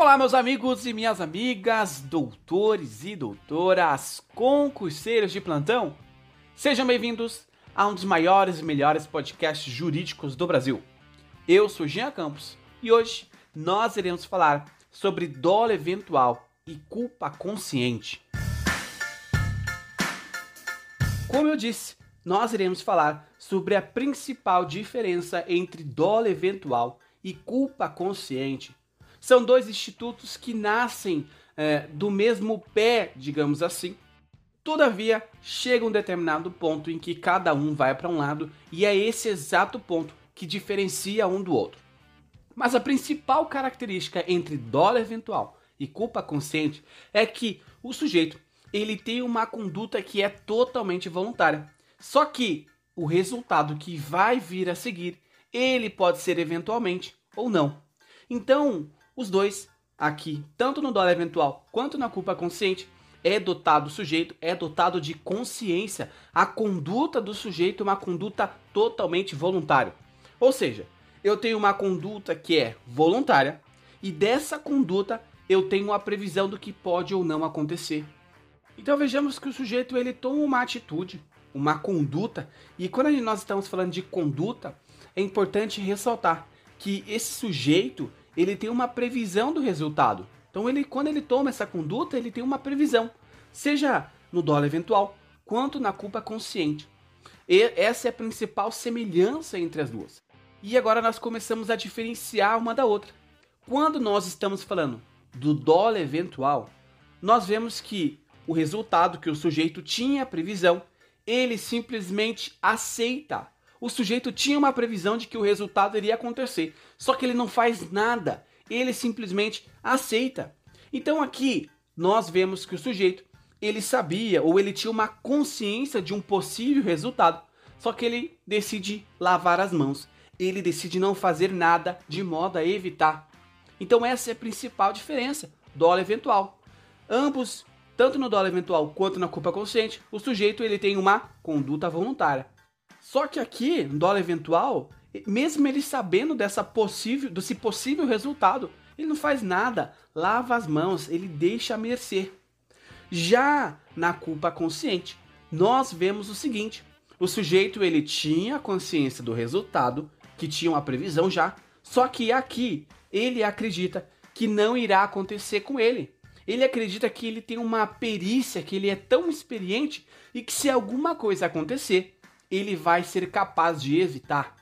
Olá, meus amigos e minhas amigas, doutores e doutoras, concurseiros de plantão. Sejam bem-vindos a um dos maiores e melhores podcasts jurídicos do Brasil. Eu sou Jean Campos e hoje nós iremos falar sobre dolo eventual e culpa consciente. Como eu disse, nós iremos falar sobre a principal diferença entre dolo eventual e culpa consciente. São dois institutos que nascem é, do mesmo pé, digamos assim. Todavia, chega um determinado ponto em que cada um vai para um lado e é esse exato ponto que diferencia um do outro. Mas a principal característica entre dolo eventual e culpa consciente é que o sujeito ele tem uma conduta que é totalmente voluntária. Só que o resultado que vai vir a seguir, ele pode ser eventualmente ou não. Então, os dois aqui, tanto no dolo eventual quanto na culpa consciente, é dotado o sujeito, é dotado de consciência. A conduta do sujeito é uma conduta totalmente voluntária. Ou seja, eu tenho uma conduta que é voluntária e dessa conduta eu tenho uma previsão do que pode ou não acontecer. Então vejamos que o sujeito ele toma uma atitude, uma conduta, e quando nós estamos falando de conduta, é importante ressaltar que esse sujeito ele tem uma previsão do resultado. Então ele quando ele toma essa conduta, ele tem uma previsão, seja no dólar eventual quanto na culpa consciente. E essa é a principal semelhança entre as duas. E agora nós começamos a diferenciar uma da outra. Quando nós estamos falando do dólar eventual, nós vemos que o resultado que o sujeito tinha previsão, ele simplesmente aceita. O sujeito tinha uma previsão de que o resultado iria acontecer, só que ele não faz nada, ele simplesmente aceita. Então aqui nós vemos que o sujeito ele sabia ou ele tinha uma consciência de um possível resultado, só que ele decide lavar as mãos ele decide não fazer nada de modo a evitar. Então essa é a principal diferença, dólar eventual. Ambos, tanto no dólar eventual quanto na culpa consciente, o sujeito ele tem uma conduta voluntária. Só que aqui, no dólar eventual, mesmo ele sabendo dessa possível, desse possível resultado, ele não faz nada, lava as mãos, ele deixa a mercê. Já na culpa consciente, nós vemos o seguinte: o sujeito ele tinha consciência do resultado, que tinha uma previsão já, só que aqui ele acredita que não irá acontecer com ele. Ele acredita que ele tem uma perícia, que ele é tão experiente e que se alguma coisa acontecer, ele vai ser capaz de evitar.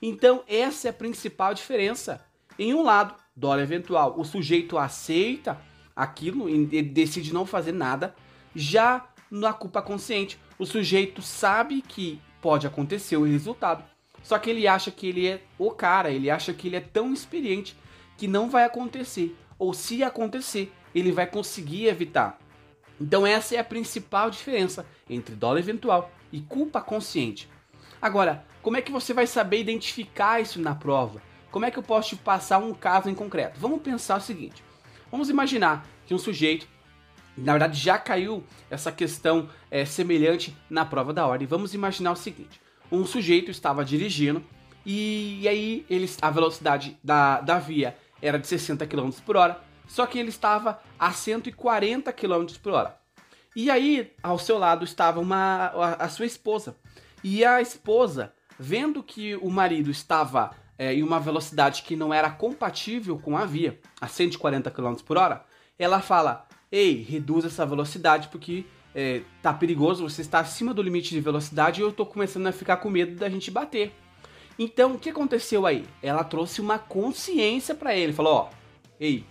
Então, essa é a principal diferença. Em um lado, dólar eventual, o sujeito aceita aquilo, ele decide não fazer nada. Já na culpa consciente, o sujeito sabe que pode acontecer o resultado, só que ele acha que ele é o cara, ele acha que ele é tão experiente que não vai acontecer. Ou se acontecer, ele vai conseguir evitar. Então essa é a principal diferença entre dólar eventual e culpa consciente. Agora, como é que você vai saber identificar isso na prova? Como é que eu posso te passar um caso em concreto? Vamos pensar o seguinte: vamos imaginar que um sujeito, na verdade, já caiu essa questão é, semelhante na prova da ordem. Vamos imaginar o seguinte: um sujeito estava dirigindo e, aí ele, a velocidade da, da via era de 60 km por hora, só que ele estava a 140 km por hora. E aí, ao seu lado estava uma, a, a sua esposa. E a esposa, vendo que o marido estava é, em uma velocidade que não era compatível com a via, a 140 km por hora, ela fala: Ei, reduz essa velocidade porque é, tá perigoso, você está acima do limite de velocidade e eu tô começando a ficar com medo da gente bater. Então, o que aconteceu aí? Ela trouxe uma consciência para ele, falou, ó, ei,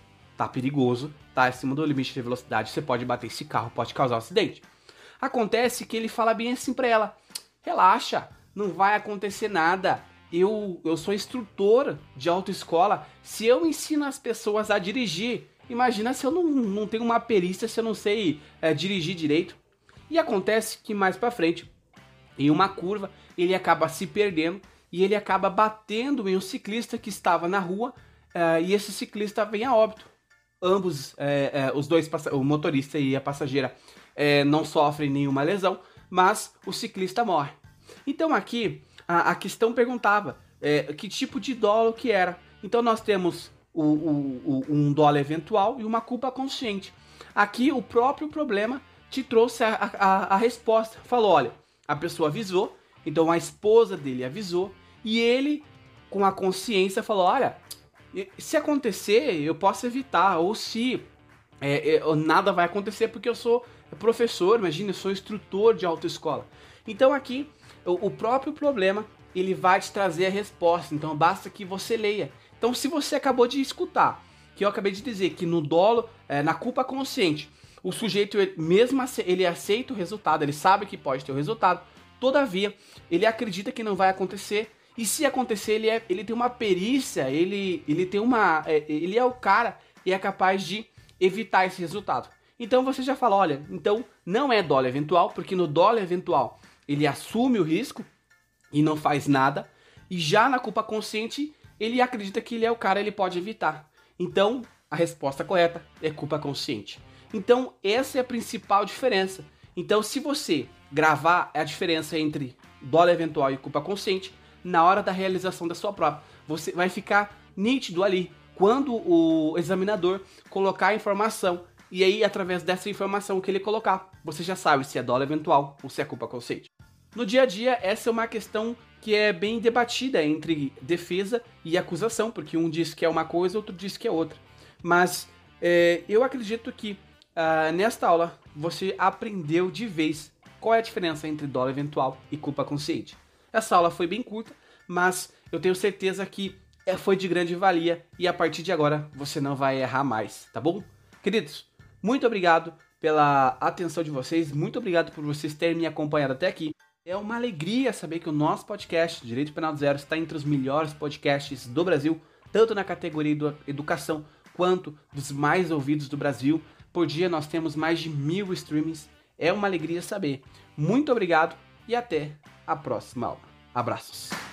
tá perigoso, tá acima do limite de velocidade, você pode bater esse carro, pode causar um acidente. Acontece que ele fala bem assim para ela, relaxa, não vai acontecer nada. Eu, eu sou instrutor de autoescola. Se eu ensino as pessoas a dirigir, Imagina se eu não, não tenho uma perícia, se eu não sei é, dirigir direito. E acontece que mais para frente, em uma curva, ele acaba se perdendo e ele acaba batendo em um ciclista que estava na rua é, e esse ciclista vem a óbito. Ambos, é, os dois, o motorista e a passageira, não sofrem nenhuma lesão, mas o ciclista morre. Então aqui a, a questão perguntava que tipo de dolo que era. Então nós temos o, o, um dólar eventual e uma culpa consciente. Aqui o próprio problema te trouxe a, a, a resposta. Falou: olha, a pessoa avisou, então a esposa dele avisou, e ele, com a consciência, falou: olha, se acontecer, eu posso evitar, ou se é, é, nada vai acontecer porque eu sou professor, imagina, eu sou instrutor de autoescola. Então aqui, o, o próprio problema, ele vai te trazer a resposta, então basta que você leia. Então se você acabou de escutar, que eu acabei de dizer, que no dolo, é, na culpa consciente, o sujeito, mesmo ele aceita o resultado, ele sabe que pode ter o resultado, todavia, ele acredita que não vai acontecer, e se acontecer, ele, é, ele tem uma perícia, ele, ele tem uma. É, ele é o cara e é capaz de evitar esse resultado. Então você já fala, olha, então não é dólar eventual, porque no dólar eventual ele assume o risco e não faz nada, e já na culpa consciente ele acredita que ele é o cara, ele pode evitar. Então a resposta correta é culpa consciente. Então essa é a principal diferença. Então se você gravar a diferença entre dólar eventual e culpa consciente, na hora da realização da sua prova. Você vai ficar nítido ali quando o examinador colocar a informação e aí através dessa informação que ele colocar, você já sabe se é dólar eventual ou se é culpa consciente. No dia a dia, essa é uma questão que é bem debatida entre defesa e acusação, porque um diz que é uma coisa, outro diz que é outra. Mas é, eu acredito que uh, nesta aula você aprendeu de vez qual é a diferença entre dólar eventual e culpa consciente. Essa aula foi bem curta, mas eu tenho certeza que é, foi de grande valia e a partir de agora você não vai errar mais, tá bom? Queridos, muito obrigado pela atenção de vocês, muito obrigado por vocês terem me acompanhado até aqui. É uma alegria saber que o nosso podcast, Direito Penal do Zero, está entre os melhores podcasts do Brasil, tanto na categoria do educação quanto dos mais ouvidos do Brasil. Por dia nós temos mais de mil streamings. É uma alegria saber. Muito obrigado e até a próxima aula. Abraços!